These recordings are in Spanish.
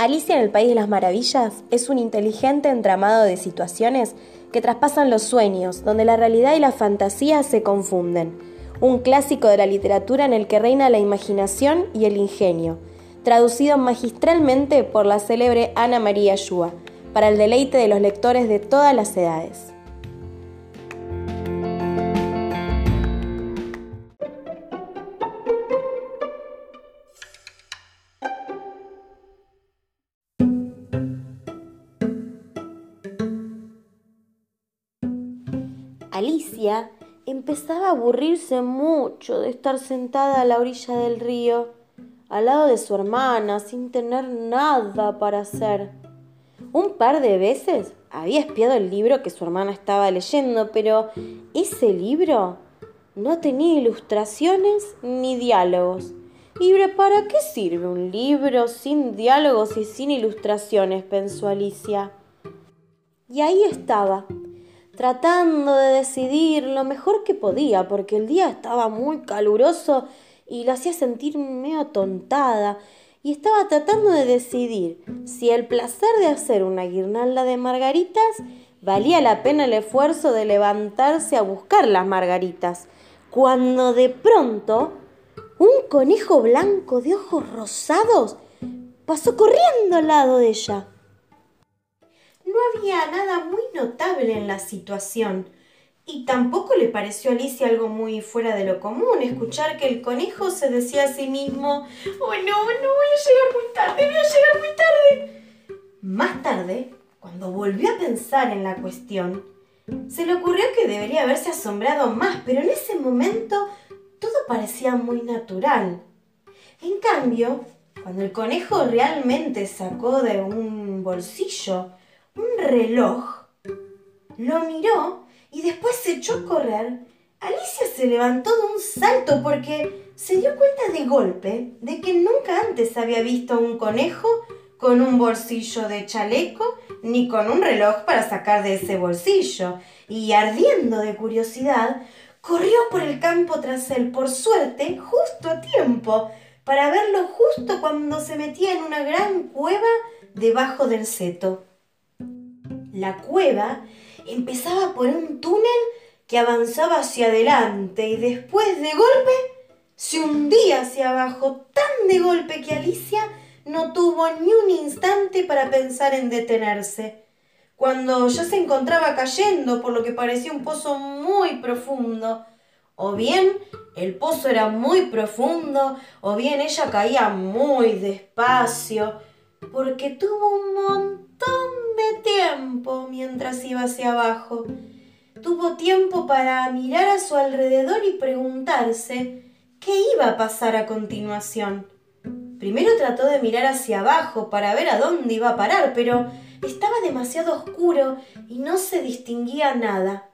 Alicia en el País de las Maravillas es un inteligente entramado de situaciones que traspasan los sueños, donde la realidad y la fantasía se confunden. Un clásico de la literatura en el que reina la imaginación y el ingenio, traducido magistralmente por la célebre Ana María Yua, para el deleite de los lectores de todas las edades. Empezaba a aburrirse mucho de estar sentada a la orilla del río, al lado de su hermana, sin tener nada para hacer. Un par de veces había espiado el libro que su hermana estaba leyendo, pero ese libro no tenía ilustraciones ni diálogos. ¿Y para qué sirve un libro sin diálogos y sin ilustraciones? pensó Alicia. Y ahí estaba, tratando de decidir lo mejor que podía, porque el día estaba muy caluroso y la hacía sentir medio tontada, y estaba tratando de decidir si el placer de hacer una guirnalda de margaritas valía la pena el esfuerzo de levantarse a buscar las margaritas, cuando de pronto un conejo blanco de ojos rosados pasó corriendo al lado de ella. Había nada muy notable en la situación, y tampoco le pareció a Alicia algo muy fuera de lo común escuchar que el conejo se decía a sí mismo, oh no, no voy a llegar muy tarde, voy a llegar muy tarde. Más tarde, cuando volvió a pensar en la cuestión, se le ocurrió que debería haberse asombrado más, pero en ese momento todo parecía muy natural. En cambio, cuando el conejo realmente sacó de un bolsillo un reloj, lo miró y después se echó a correr, Alicia se levantó de un salto porque se dio cuenta de golpe de que nunca antes había visto un conejo con un bolsillo de chaleco ni con un reloj para sacar de ese bolsillo. Y ardiendo de curiosidad, corrió por el campo tras él, por suerte, justo a tiempo, para verlo justo cuando se metía en una gran cueva debajo del seto. La cueva empezaba por un túnel que avanzaba hacia adelante y después de golpe se hundía hacia abajo tan de golpe que Alicia no tuvo ni un instante para pensar en detenerse. Cuando ya se encontraba cayendo por lo que parecía un pozo muy profundo, o bien el pozo era muy profundo, o bien ella caía muy despacio, porque tuvo un montón de tiempo mientras iba hacia abajo. Tuvo tiempo para mirar a su alrededor y preguntarse qué iba a pasar a continuación. Primero trató de mirar hacia abajo para ver a dónde iba a parar, pero estaba demasiado oscuro y no se distinguía nada.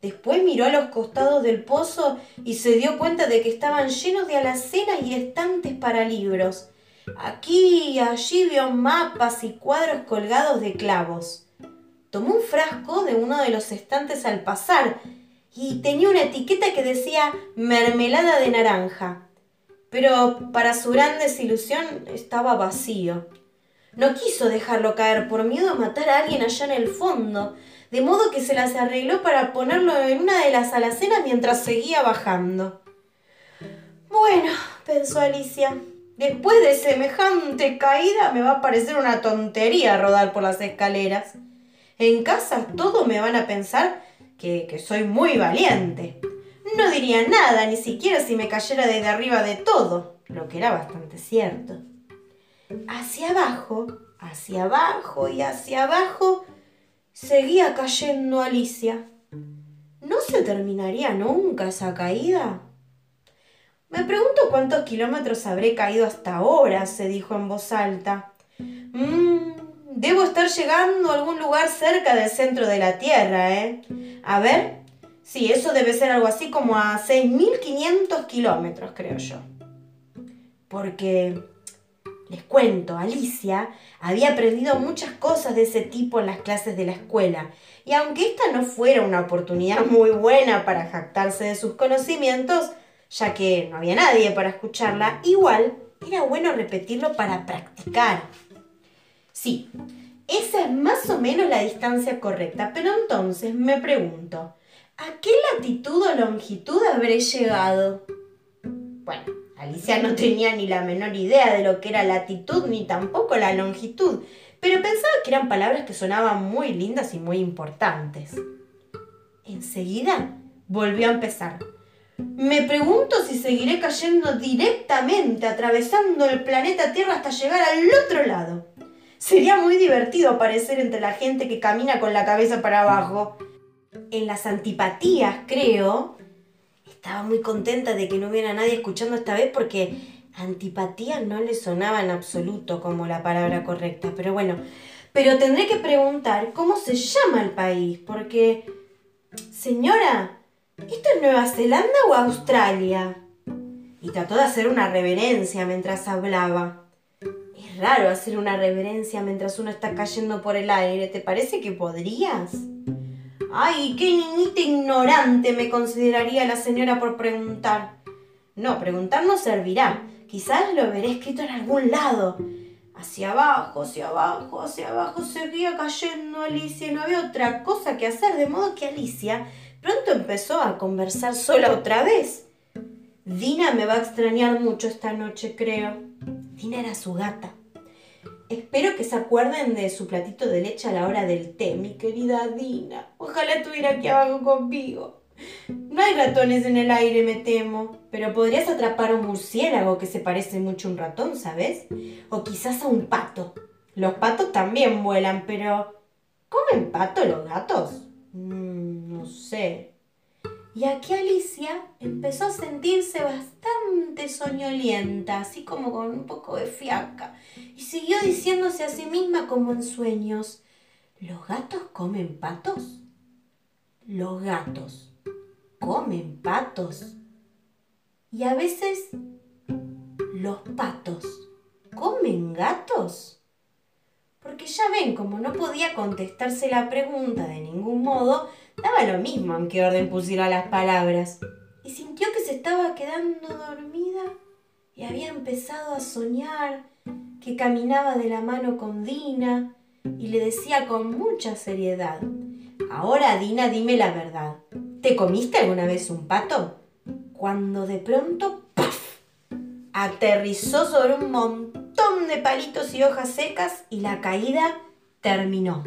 Después miró a los costados del pozo y se dio cuenta de que estaban llenos de alacenas y estantes para libros. Aquí y allí vio mapas y cuadros colgados de clavos. Tomó un frasco de uno de los estantes al pasar y tenía una etiqueta que decía mermelada de naranja. Pero para su gran desilusión estaba vacío. No quiso dejarlo caer por miedo a matar a alguien allá en el fondo, de modo que se las arregló para ponerlo en una de las alacenas mientras seguía bajando. Bueno, pensó Alicia, Después de semejante caída me va a parecer una tontería rodar por las escaleras. En casa todos me van a pensar que, que soy muy valiente. No diría nada, ni siquiera si me cayera desde arriba de todo, lo que era bastante cierto. Hacia abajo, hacia abajo y hacia abajo, seguía cayendo Alicia. ¿No se terminaría nunca esa caída? Me pregunto cuántos kilómetros habré caído hasta ahora, se dijo en voz alta. Mmm, debo estar llegando a algún lugar cerca del centro de la Tierra, ¿eh? A ver. Sí, eso debe ser algo así como a 6.500 kilómetros, creo yo. Porque, les cuento, Alicia había aprendido muchas cosas de ese tipo en las clases de la escuela. Y aunque esta no fuera una oportunidad muy buena para jactarse de sus conocimientos, ya que no había nadie para escucharla, igual era bueno repetirlo para practicar. Sí, esa es más o menos la distancia correcta, pero entonces me pregunto, ¿a qué latitud o longitud habré llegado? Bueno, Alicia no tenía ni la menor idea de lo que era latitud ni tampoco la longitud, pero pensaba que eran palabras que sonaban muy lindas y muy importantes. Enseguida volvió a empezar. Me pregunto si seguiré cayendo directamente, atravesando el planeta Tierra hasta llegar al otro lado. Sería muy divertido aparecer entre la gente que camina con la cabeza para abajo. En las antipatías, creo, estaba muy contenta de que no hubiera nadie escuchando esta vez porque antipatía no le sonaba en absoluto como la palabra correcta. Pero bueno, pero tendré que preguntar cómo se llama el país, porque... Señora, ¿esto es Nueva Zelanda o Australia? Y trató de hacer una reverencia mientras hablaba. Es raro hacer una reverencia mientras uno está cayendo por el aire. ¿Te parece que podrías? Ay, qué niñita ignorante me consideraría la señora por preguntar. No, preguntar no servirá. Quizás lo veré escrito en algún lado. Hacia abajo, hacia abajo, hacia abajo seguía cayendo Alicia y no había otra cosa que hacer, de modo que Alicia pronto empezó a conversar sola otra vez. Dina me va a extrañar mucho esta noche, creo. Dina era su gata. Espero que se acuerden de su platito de leche a la hora del té, mi querida Dina. Ojalá estuviera aquí abajo conmigo. No hay ratones en el aire, me temo, pero podrías atrapar a un murciélago que se parece mucho a un ratón, ¿sabes? O quizás a un pato. Los patos también vuelan, pero... ¿Comen pato los gatos? Sé. Y aquí Alicia empezó a sentirse bastante soñolienta, así como con un poco de fiaca, y siguió diciéndose a sí misma como en sueños, ¿los gatos comen patos? Los gatos comen patos. Y a veces los patos comen gatos. Porque ya ven, como no podía contestarse la pregunta de ningún modo, Daba lo mismo en qué orden pusiera las palabras. Y sintió que se estaba quedando dormida y había empezado a soñar que caminaba de la mano con Dina y le decía con mucha seriedad, Ahora, Dina, dime la verdad. ¿Te comiste alguna vez un pato? Cuando de pronto, ¡paf! aterrizó sobre un montón de palitos y hojas secas y la caída terminó.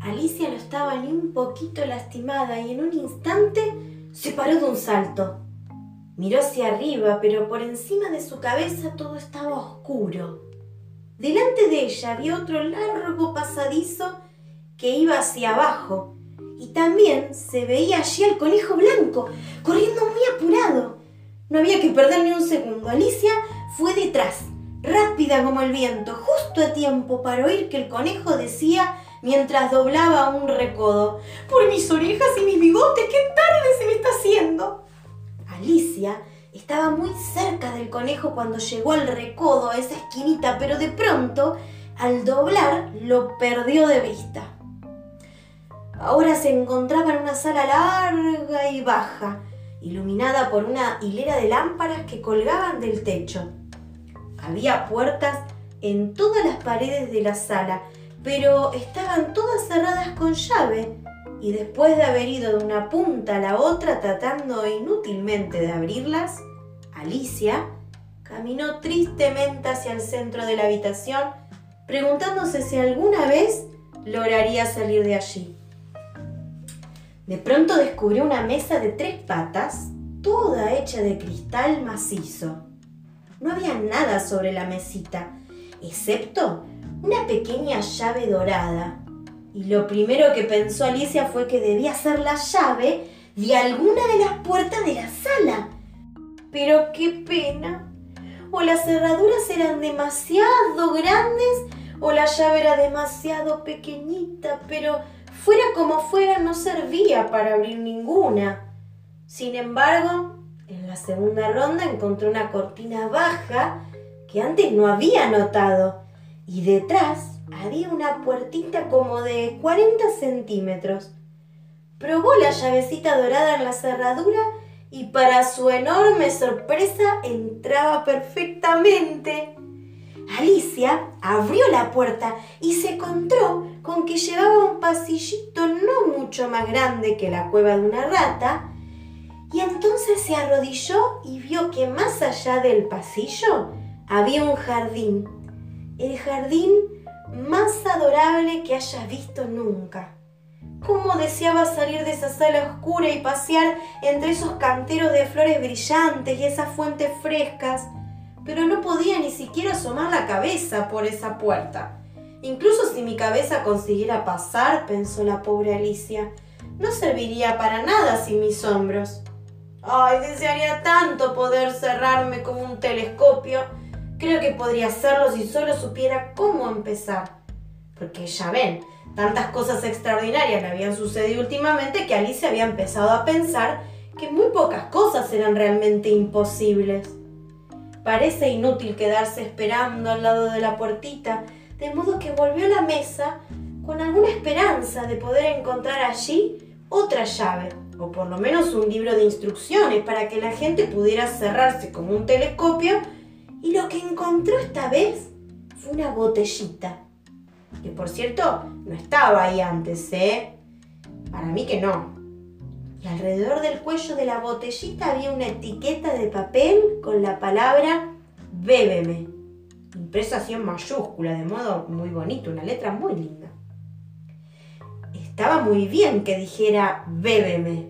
Alicia no estaba ni un poquito lastimada y en un instante se paró de un salto. Miró hacia arriba, pero por encima de su cabeza todo estaba oscuro. Delante de ella había otro largo pasadizo que iba hacia abajo y también se veía allí al conejo blanco, corriendo muy apurado. No había que perder ni un segundo. Alicia fue detrás, rápida como el viento, justo a tiempo para oír que el conejo decía mientras doblaba un recodo. Por mis orejas y mis bigotes, qué tarde se me está haciendo. Alicia estaba muy cerca del conejo cuando llegó al recodo, a esa esquinita, pero de pronto, al doblar, lo perdió de vista. Ahora se encontraba en una sala larga y baja, iluminada por una hilera de lámparas que colgaban del techo. Había puertas en todas las paredes de la sala pero estaban todas cerradas con llave y después de haber ido de una punta a la otra tratando inútilmente de abrirlas, Alicia caminó tristemente hacia el centro de la habitación preguntándose si alguna vez lograría salir de allí. De pronto descubrió una mesa de tres patas, toda hecha de cristal macizo. No había nada sobre la mesita, excepto una pequeña llave dorada. Y lo primero que pensó Alicia fue que debía ser la llave de alguna de las puertas de la sala. Pero qué pena. O las cerraduras eran demasiado grandes o la llave era demasiado pequeñita, pero fuera como fuera no servía para abrir ninguna. Sin embargo, En la segunda ronda encontró una cortina baja que antes no había notado y detrás había una puertita como de 40 centímetros. Probó la llavecita dorada en la cerradura y para su enorme sorpresa entraba perfectamente. Alicia abrió la puerta y se encontró con que llevaba un pasillito no mucho más grande que la cueva de una rata, y entonces se arrodilló y vio que más allá del pasillo había un jardín, el jardín más adorable que hayas visto nunca. Cómo deseaba salir de esa sala oscura y pasear entre esos canteros de flores brillantes y esas fuentes frescas pero no podía ni siquiera asomar la cabeza por esa puerta. Incluso si mi cabeza consiguiera pasar, pensó la pobre Alicia, no serviría para nada sin mis hombros. Ay, desearía tanto poder cerrarme como un telescopio. Creo que podría hacerlo si solo supiera cómo empezar. Porque ya ven, tantas cosas extraordinarias le habían sucedido últimamente que Alicia había empezado a pensar que muy pocas cosas eran realmente imposibles. Parece inútil quedarse esperando al lado de la puertita, de modo que volvió a la mesa con alguna esperanza de poder encontrar allí otra llave, o por lo menos un libro de instrucciones para que la gente pudiera cerrarse como un telescopio, y lo que encontró esta vez fue una botellita, que por cierto no estaba ahí antes, ¿eh? Para mí que no y alrededor del cuello de la botellita había una etiqueta de papel con la palabra Bébeme, impresa así en mayúscula, de modo muy bonito, una letra muy linda. Estaba muy bien que dijera Bébeme,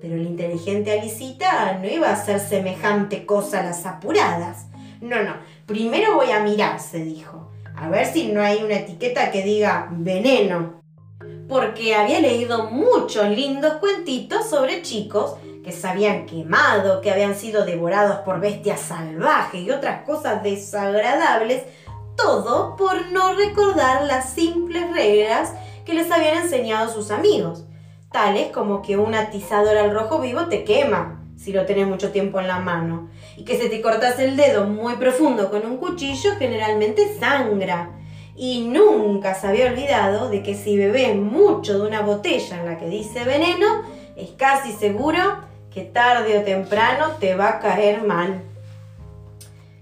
pero la inteligente Alicita no iba a hacer semejante cosa a las apuradas. No, no, primero voy a mirar, se dijo, a ver si no hay una etiqueta que diga veneno. Porque había leído muchos lindos cuentitos sobre chicos que se habían quemado, que habían sido devorados por bestias salvajes y otras cosas desagradables, todo por no recordar las simples reglas que les habían enseñado sus amigos, tales como que un atizador al rojo vivo te quema si lo tenés mucho tiempo en la mano, y que si te cortas el dedo muy profundo con un cuchillo generalmente sangra, y nunca se había olvidado de que si bebés mucho de una botella en la que dice veneno, es casi seguro que tarde o temprano te va a caer mal.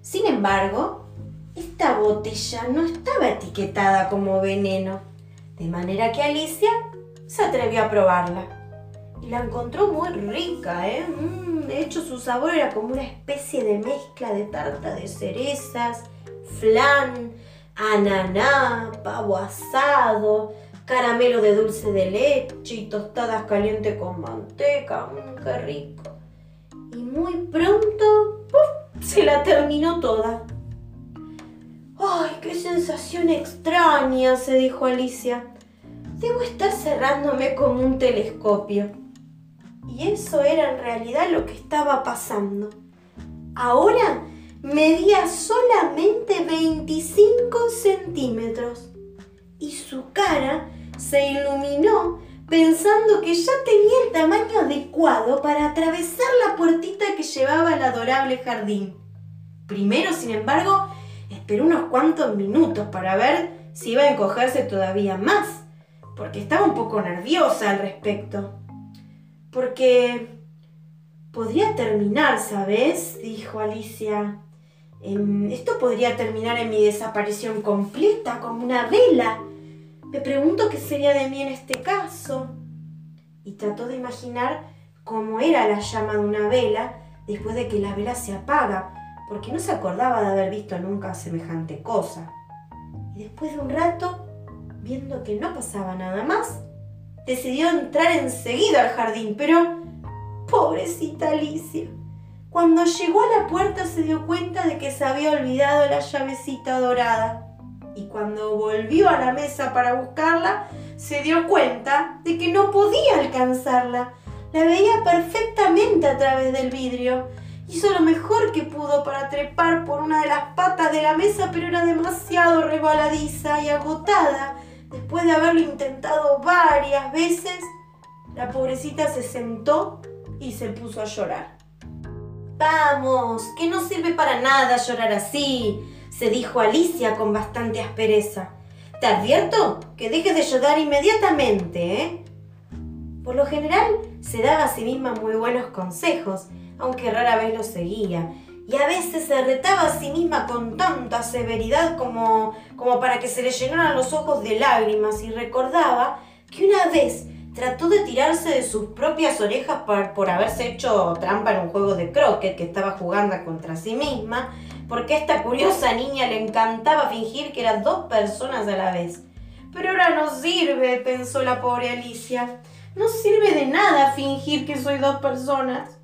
Sin embargo, esta botella no estaba etiquetada como veneno, de manera que Alicia se atrevió a probarla. La encontró muy rica, ¿eh? Mm, de hecho, su sabor era como una especie de mezcla de tarta de cerezas, flan, ananá, pavo asado, caramelo de dulce de leche y tostadas calientes con manteca. Mmm, qué rico. Y muy pronto se la terminó toda. ¡Ay, qué sensación extraña! se dijo Alicia. Debo estar cerrándome como un telescopio. Y eso era en realidad lo que estaba pasando. Ahora medía solamente 25 centímetros y su cara se iluminó pensando que ya tenía el tamaño adecuado para atravesar la puertita que llevaba al adorable jardín. Primero, sin embargo, esperó unos cuantos minutos para ver si iba a encogerse todavía más, porque estaba un poco nerviosa al respecto. Porque podría terminar, ¿sabes? dijo Alicia. Esto podría terminar en mi desaparición completa, como una vela. Me pregunto qué sería de mí en este caso. Y trató de imaginar cómo era la llama de una vela después de que la vela se apaga, porque no se acordaba de haber visto nunca semejante cosa. Y después de un rato, viendo que no pasaba nada más, decidió entrar enseguida al jardín, pero... Pobrecita Alicia. Cuando llegó a la puerta se dio cuenta de que se había olvidado la llavecita dorada. Y cuando volvió a la mesa para buscarla, se dio cuenta de que no podía alcanzarla. La veía perfectamente a través del vidrio. Hizo lo mejor que pudo para trepar por una de las patas de la mesa, pero era demasiado rebaladiza y agotada. Después de haberlo intentado varias veces, la pobrecita se sentó y se puso a llorar. Vamos, que no sirve para nada llorar así, se dijo Alicia con bastante aspereza. Te advierto que dejes de llorar inmediatamente, ¿eh? Por lo general, se daba a sí misma muy buenos consejos, aunque rara vez los seguía, y a veces se retaba a sí misma con tanta severidad como, como para que se le llenaran los ojos de lágrimas y recordaba que una vez trató de tirarse de sus propias orejas por, por haberse hecho trampa en un juego de croquet que estaba jugando contra sí misma, porque a esta curiosa niña le encantaba fingir que eran dos personas a la vez. Pero ahora no sirve, pensó la pobre Alicia. No sirve de nada fingir que soy dos personas.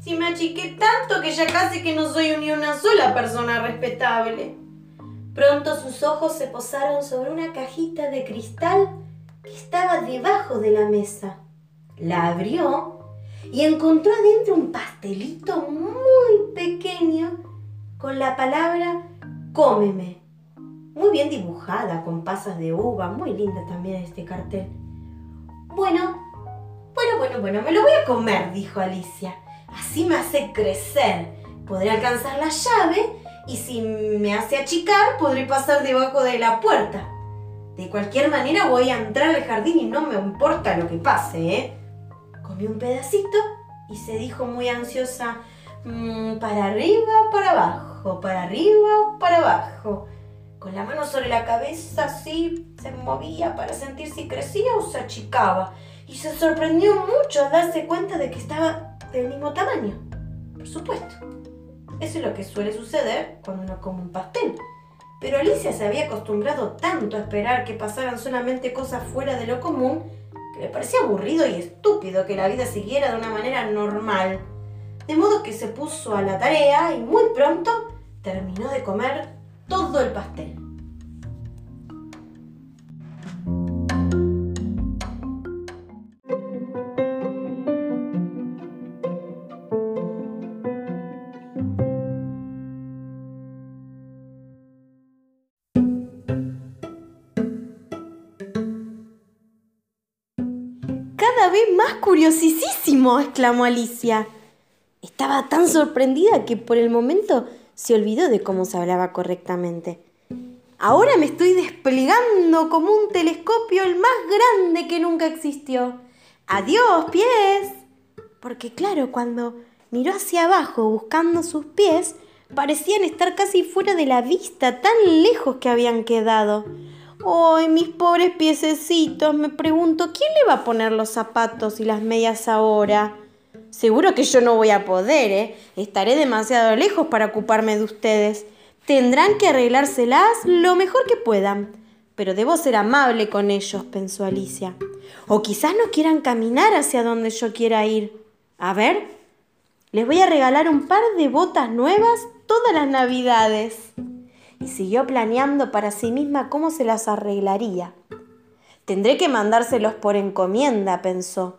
Si me achiqué tanto que ya casi que no soy ni una sola persona respetable. Pronto sus ojos se posaron sobre una cajita de cristal que estaba debajo de la mesa. La abrió y encontró adentro un pastelito muy pequeño con la palabra cómeme. Muy bien dibujada, con pasas de uva, muy linda también este cartel. Bueno, bueno, bueno, bueno, me lo voy a comer, dijo Alicia. Así me hace crecer. Podré alcanzar la llave y si me hace achicar, podré pasar debajo de la puerta. De cualquier manera voy a entrar al jardín y no me importa lo que pase, ¿eh? Un pedacito y se dijo muy ansiosa, mm, para arriba, para abajo, para arriba, para abajo. Con la mano sobre la cabeza así se movía para sentir si crecía o se achicaba. Y se sorprendió mucho al darse cuenta de que estaba del mismo tamaño. Por supuesto. Eso es lo que suele suceder cuando uno come un pastel. Pero Alicia se había acostumbrado tanto a esperar que pasaran solamente cosas fuera de lo común que le parecía aburrido y estúpido que la vida siguiera de una manera normal. De modo que se puso a la tarea y muy pronto terminó de comer todo el pastel. Vez más curiosísimo, exclamó Alicia. Estaba tan sorprendida que por el momento se olvidó de cómo se hablaba correctamente. Ahora me estoy desplegando como un telescopio el más grande que nunca existió. Adiós, pies. Porque claro, cuando miró hacia abajo buscando sus pies, parecían estar casi fuera de la vista, tan lejos que habían quedado. ¡Ay, mis pobres piececitos! Me pregunto, ¿quién le va a poner los zapatos y las medias ahora? Seguro que yo no voy a poder, ¿eh? Estaré demasiado lejos para ocuparme de ustedes. Tendrán que arreglárselas lo mejor que puedan. Pero debo ser amable con ellos, pensó Alicia. O quizás no quieran caminar hacia donde yo quiera ir. A ver, les voy a regalar un par de botas nuevas todas las navidades. Y siguió planeando para sí misma cómo se las arreglaría. Tendré que mandárselos por encomienda, pensó.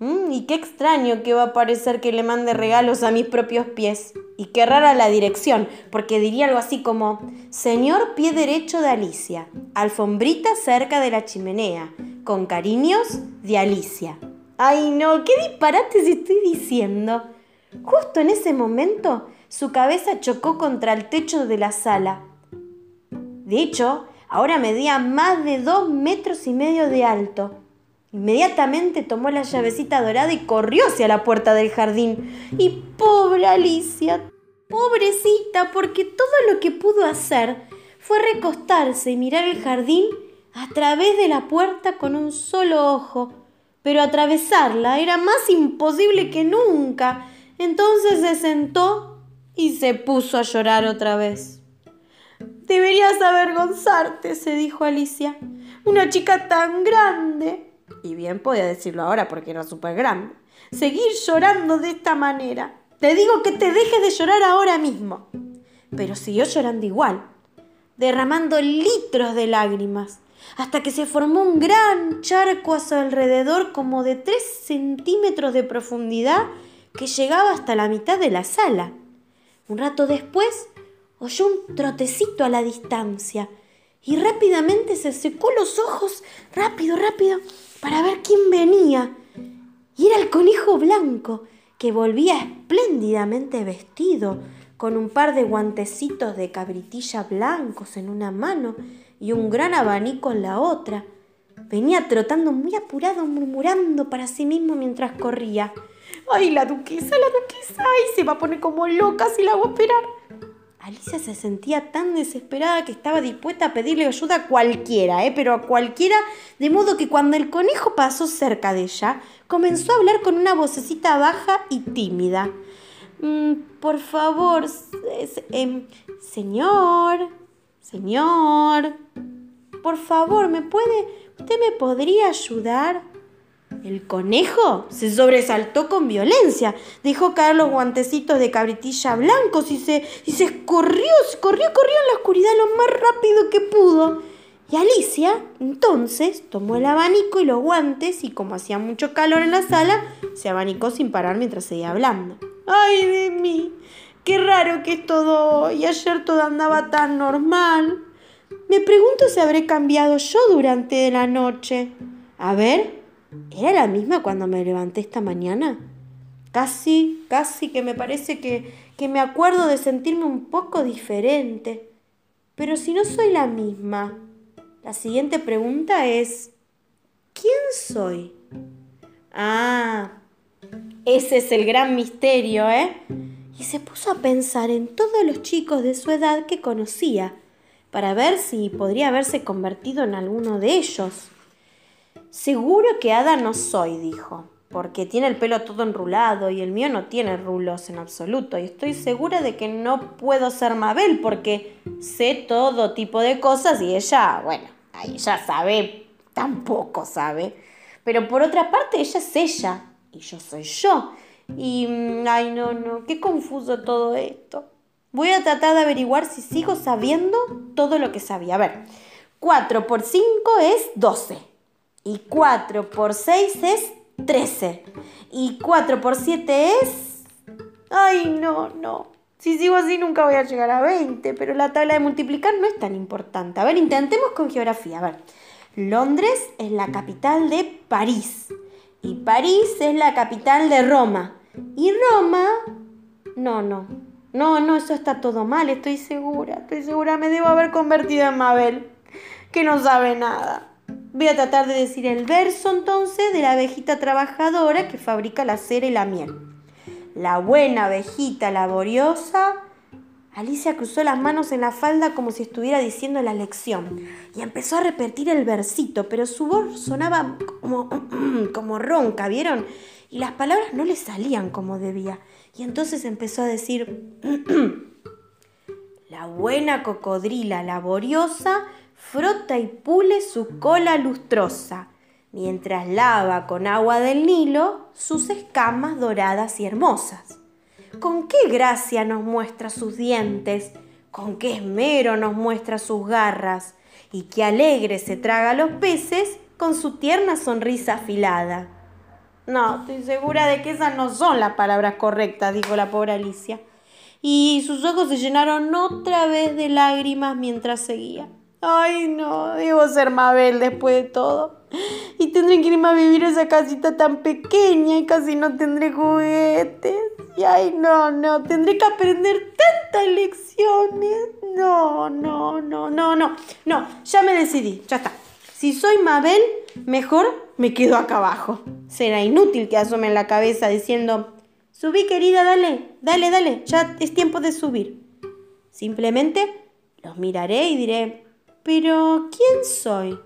Mm, y qué extraño que va a parecer que le mande regalos a mis propios pies. Y qué rara la dirección, porque diría algo así como, Señor pie derecho de Alicia, alfombrita cerca de la chimenea, con cariños de Alicia. Ay no, qué disparates estoy diciendo. Justo en ese momento, su cabeza chocó contra el techo de la sala. De hecho, ahora medía más de dos metros y medio de alto Inmediatamente tomó la llavecita dorada y corrió hacia la puerta del jardín. Y pobre Alicia, pobrecita, porque todo lo que pudo hacer fue recostarse y mirar el jardín a través de la puerta con un solo ojo. Pero atravesarla era más imposible que nunca. Entonces se sentó y se puso a llorar otra vez. Deberías avergonzarte, se dijo Alicia. Una chica tan grande y bien podía decirlo ahora porque era súper grande, seguir llorando de esta manera. Te digo que te dejes de llorar ahora mismo. Pero siguió llorando igual, derramando litros de lágrimas, hasta que se formó un gran charco a su alrededor como de tres centímetros de profundidad que llegaba hasta la mitad de la sala. Un rato después oyó un trotecito a la distancia y rápidamente se secó los ojos, rápido, rápido, para ver quién venía. Y era el conejo blanco, que volvía espléndidamente vestido, con un par de guantecitos de cabritilla blancos en una mano y un gran abanico en la otra. Venía trotando muy apurado, murmurando para sí mismo mientras corría. ¡Ay, la duquesa, la duquesa! ¡Ay, se va a poner como loca si la hago esperar! Alicia se sentía tan desesperada que estaba dispuesta a pedirle ayuda a cualquiera, ¿eh? pero a cualquiera, de modo que cuando el conejo pasó cerca de ella, comenzó a hablar con una vocecita baja y tímida. Mm, por favor, em, señor, señor, por favor, ¿me puede, usted me podría ayudar? El conejo se sobresaltó con violencia, dejó caer los guantecitos de cabritilla blancos y se, y se corrió, se corrió, corrió en la oscuridad lo más rápido que pudo. Y Alicia, entonces, tomó el abanico y los guantes y como hacía mucho calor en la sala, se abanicó sin parar mientras seguía hablando. ¡Ay de mí! ¡Qué raro que es todo hoy! Ayer todo andaba tan normal. Me pregunto si habré cambiado yo durante la noche. A ver, ¿era la misma cuando me levanté esta mañana? Casi, casi que me parece que, que me acuerdo de sentirme un poco diferente. Pero si no soy la misma, la siguiente pregunta es, ¿quién soy? Ah, ese es el gran misterio, ¿eh? Y se puso a pensar en todos los chicos de su edad que conocía, para ver si podría haberse convertido en alguno de ellos. Seguro que Ada no soy, dijo, porque tiene el pelo todo enrulado y el mío no tiene rulos en absoluto. Y estoy segura de que no puedo ser Mabel porque sé todo tipo de cosas y ella, bueno, ella sabe, tampoco sabe. Pero por otra parte, ella es ella y yo soy yo. Y, mm, ay, no, no, qué confuso todo esto. Voy a tratar de averiguar si sigo sabiendo todo lo que sabía. A ver, 4 por 5 es 12. Y 4 por 6 es 13. Y 4 por 7 es... Ay, no, no. Si sigo así nunca voy a llegar a 20, pero la tabla de multiplicar no es tan importante. A ver, intentemos con geografía. A ver, Londres es la capital de París. Y París es la capital de Roma. Y Roma... No, no. No, no, eso está todo mal, estoy segura. Estoy segura, me debo haber convertido en Mabel, que no sabe nada. Voy a tratar de decir el verso entonces de la abejita trabajadora que fabrica la cera y la miel. La buena abejita laboriosa Alicia cruzó las manos en la falda como si estuviera diciendo la lección y empezó a repetir el versito, pero su voz sonaba como, como ronca, ¿vieron? Y las palabras no le salían como debía. Y entonces empezó a decir, la buena cocodrila laboriosa frota y pule su cola lustrosa, mientras lava con agua del Nilo sus escamas doradas y hermosas con qué gracia nos muestra sus dientes, con qué esmero nos muestra sus garras, y qué alegre se traga los peces con su tierna sonrisa afilada. No, estoy segura de que esas no son las palabras correctas, dijo la pobre Alicia. Y sus ojos se llenaron otra vez de lágrimas mientras seguía. Ay, no, debo ser Mabel después de todo. Y tendré que irme a vivir a esa casita tan pequeña y casi no tendré juguetes. Y ay, no, no, tendré que aprender tantas lecciones. No, no, no, no, no, no, ya me decidí, ya está. Si soy Mabel, mejor me quedo acá abajo. Será inútil que asome la cabeza diciendo, subí querida, dale, dale, dale, ya es tiempo de subir. Simplemente los miraré y diré, pero ¿quién soy?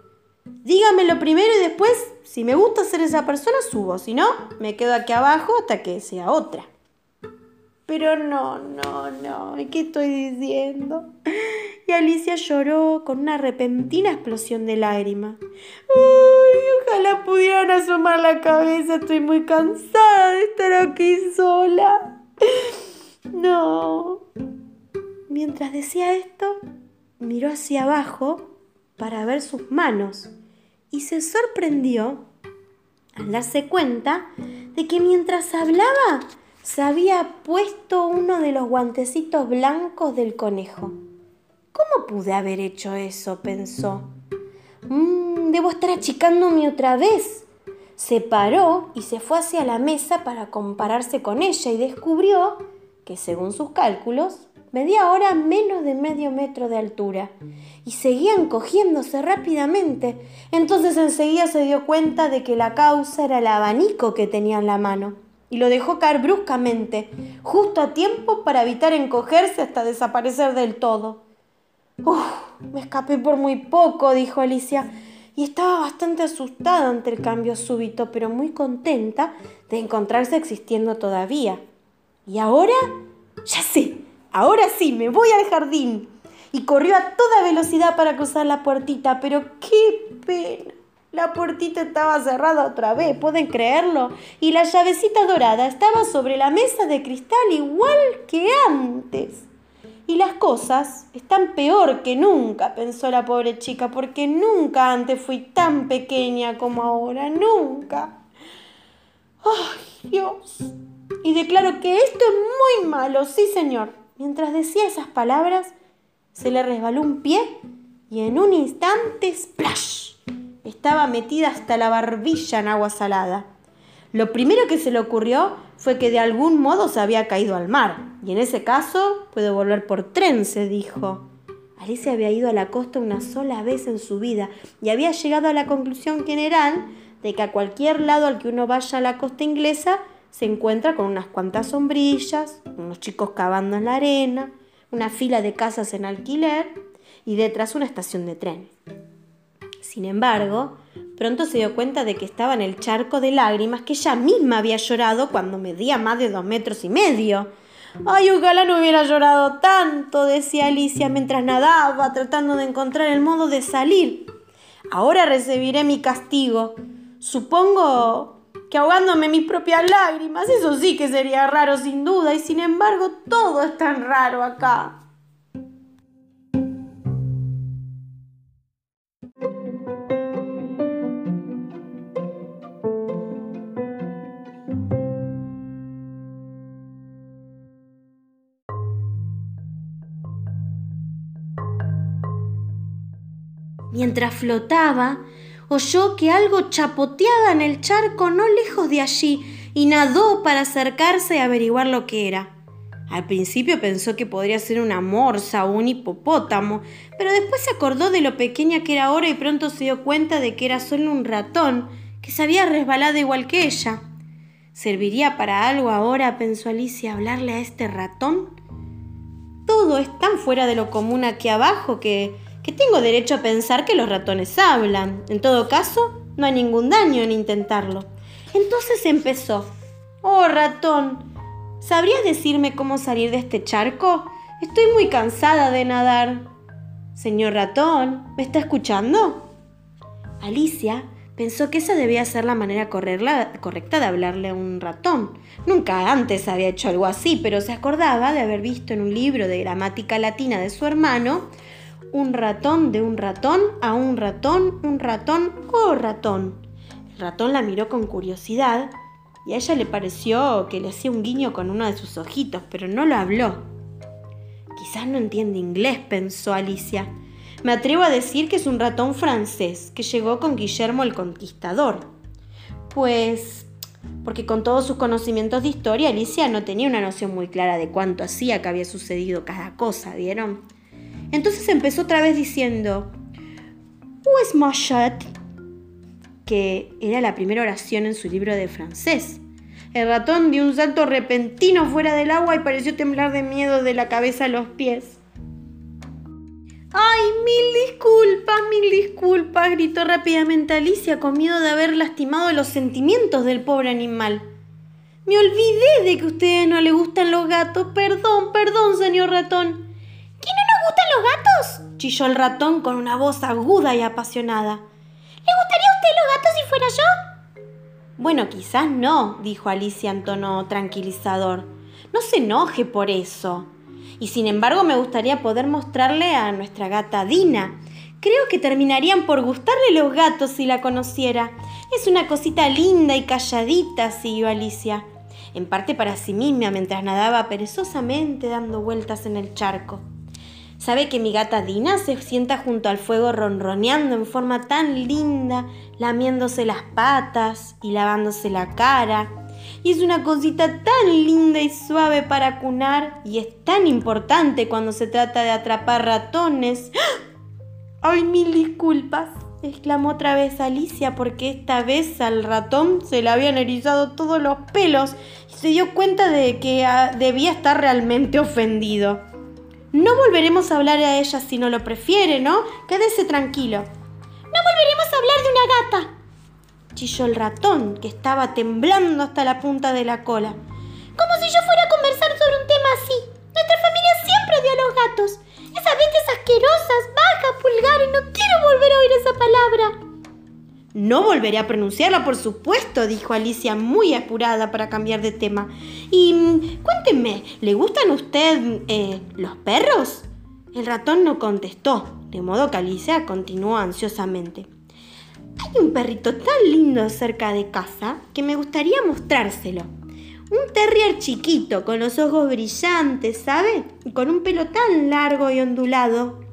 Dígamelo primero y después, si me gusta ser esa persona, subo. Si no, me quedo aquí abajo hasta que sea otra. Pero no, no, no, ¿qué estoy diciendo? Y Alicia lloró con una repentina explosión de lágrimas. Ay, ojalá pudieran asomar la cabeza, estoy muy cansada de estar aquí sola. No. Mientras decía esto, miró hacia abajo para ver sus manos y se sorprendió al darse cuenta de que mientras hablaba se había puesto uno de los guantecitos blancos del conejo. ¿Cómo pude haber hecho eso? pensó. Mm, debo estar achicándome otra vez. se paró y se fue hacia la mesa para compararse con ella y descubrió que, según sus cálculos, medía ahora menos de medio metro de altura y seguía encogiéndose rápidamente. Entonces enseguida se dio cuenta de que la causa era el abanico que tenía en la mano y lo dejó caer bruscamente, justo a tiempo para evitar encogerse hasta desaparecer del todo. Uf, me escapé por muy poco, dijo Alicia, y estaba bastante asustada ante el cambio súbito, pero muy contenta de encontrarse existiendo todavía. ¿Y ahora? Ya sé, ahora sí, me voy al jardín. Y corrió a toda velocidad para cruzar la puertita, pero qué pena. La puertita estaba cerrada otra vez, ¿pueden creerlo? Y la llavecita dorada estaba sobre la mesa de cristal igual que antes. Y las cosas están peor que nunca, pensó la pobre chica, porque nunca antes fui tan pequeña como ahora, nunca. ¡Ay, Dios! Y declaro que esto es muy malo, sí, señor. Mientras decía esas palabras, se le resbaló un pie y en un instante, ¡splash! Estaba metida hasta la barbilla en agua salada. Lo primero que se le ocurrió fue que de algún modo se había caído al mar, y en ese caso puedo volver por tren, se dijo. Alicia había ido a la costa una sola vez en su vida y había llegado a la conclusión general de que a cualquier lado al que uno vaya a la costa inglesa se encuentra con unas cuantas sombrillas, unos chicos cavando en la arena, una fila de casas en alquiler y detrás una estación de tren. Sin embargo, pronto se dio cuenta de que estaba en el charco de lágrimas que ella misma había llorado cuando medía más de dos metros y medio. Ay, ojalá no hubiera llorado tanto, decía Alicia mientras nadaba, tratando de encontrar el modo de salir. Ahora recibiré mi castigo. Supongo que ahogándome mis propias lágrimas, eso sí que sería raro sin duda, y sin embargo todo es tan raro acá. Mientras flotaba, oyó que algo chapoteaba en el charco no lejos de allí y nadó para acercarse y averiguar lo que era. Al principio pensó que podría ser una morsa o un hipopótamo, pero después se acordó de lo pequeña que era ahora y pronto se dio cuenta de que era solo un ratón que se había resbalado igual que ella. ¿Serviría para algo ahora, pensó Alicia, hablarle a este ratón? Todo es tan fuera de lo común aquí abajo que que tengo derecho a pensar que los ratones hablan. En todo caso, no hay ningún daño en intentarlo. Entonces empezó. Oh, ratón, ¿sabrías decirme cómo salir de este charco? Estoy muy cansada de nadar. Señor ratón, ¿me está escuchando? Alicia pensó que esa debía ser la manera correcta de hablarle a un ratón. Nunca antes había hecho algo así, pero se acordaba de haber visto en un libro de gramática latina de su hermano un ratón de un ratón a un ratón, un ratón o ratón. El ratón la miró con curiosidad y a ella le pareció que le hacía un guiño con uno de sus ojitos, pero no lo habló. Quizás no entiende inglés, pensó Alicia. Me atrevo a decir que es un ratón francés que llegó con Guillermo el Conquistador. Pues porque con todos sus conocimientos de historia, Alicia no tenía una noción muy clara de cuánto hacía que había sucedido cada cosa, ¿vieron? Entonces empezó otra vez diciendo, Où est ma que era la primera oración en su libro de francés. El ratón dio un salto repentino fuera del agua y pareció temblar de miedo de la cabeza a los pies. ¡Ay, mil disculpas, mil disculpas! gritó rápidamente Alicia con miedo de haber lastimado los sentimientos del pobre animal. Me olvidé de que a ustedes no le gustan los gatos. Perdón, perdón, señor ratón gustan los gatos? chilló el ratón con una voz aguda y apasionada. ¿Le gustaría a usted los gatos si fuera yo? Bueno, quizás no, dijo Alicia en tono tranquilizador. No se enoje por eso. Y sin embargo me gustaría poder mostrarle a nuestra gata Dina. Creo que terminarían por gustarle los gatos si la conociera. Es una cosita linda y calladita, siguió Alicia, en parte para sí misma mientras nadaba perezosamente dando vueltas en el charco. Sabe que mi gata Dina se sienta junto al fuego ronroneando en forma tan linda, lamiéndose las patas y lavándose la cara. Y es una cosita tan linda y suave para cunar y es tan importante cuando se trata de atrapar ratones. ¡Ay, mil disculpas! exclamó otra vez Alicia porque esta vez al ratón se le habían erizado todos los pelos y se dio cuenta de que ah, debía estar realmente ofendido. No volveremos a hablar a ella si no lo prefiere, ¿no? Quédese tranquilo. No volveremos a hablar de una gata, chilló el ratón, que estaba temblando hasta la punta de la cola. Como si yo fuera a conversar sobre un tema así. Nuestra familia siempre dio a los gatos. Esas bestias asquerosas, bajas, pulgares, no quiero volver a oír esa palabra. No volveré a pronunciarla, por supuesto, dijo Alicia muy apurada para cambiar de tema. Y mm, cuéntenme, ¿le gustan a usted eh, los perros? El ratón no contestó, de modo que Alicia continuó ansiosamente. Hay un perrito tan lindo cerca de casa que me gustaría mostrárselo. Un terrier chiquito, con los ojos brillantes, ¿sabe? Y con un pelo tan largo y ondulado.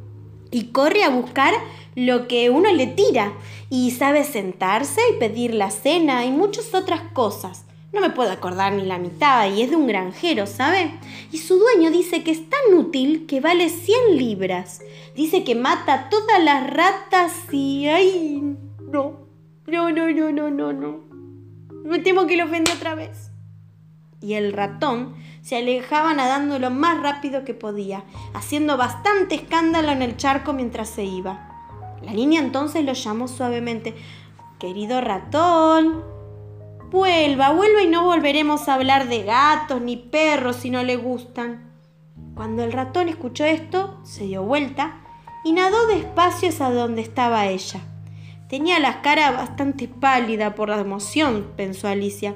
Y corre a buscar lo que uno le tira. Y sabe sentarse y pedir la cena y muchas otras cosas. No me puedo acordar ni la mitad y es de un granjero, ¿sabe? Y su dueño dice que es tan útil que vale 100 libras. Dice que mata todas las ratas y... ¡Ay! No. No, no, no, no, no, no. Me temo que lo ofendí otra vez y el ratón se alejaba nadando lo más rápido que podía, haciendo bastante escándalo en el charco mientras se iba. La niña entonces lo llamó suavemente. Querido ratón, vuelva, vuelva y no volveremos a hablar de gatos ni perros si no le gustan. Cuando el ratón escuchó esto, se dio vuelta y nadó despacio hacia donde estaba ella. Tenía la cara bastante pálida por la emoción, pensó Alicia,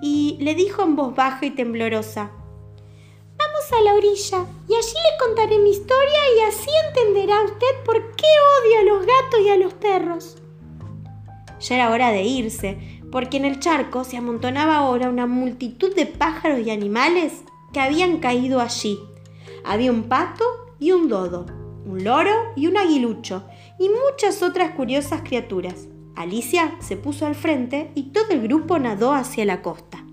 y le dijo en voz baja y temblorosa, Vamos a la orilla y allí le contaré mi historia y así entenderá usted por qué odia a los gatos y a los perros. Ya era hora de irse, porque en el charco se amontonaba ahora una multitud de pájaros y animales que habían caído allí. Había un pato y un dodo, un loro y un aguilucho, y muchas otras curiosas criaturas. Alicia se puso al frente y todo el grupo nadó hacia la costa.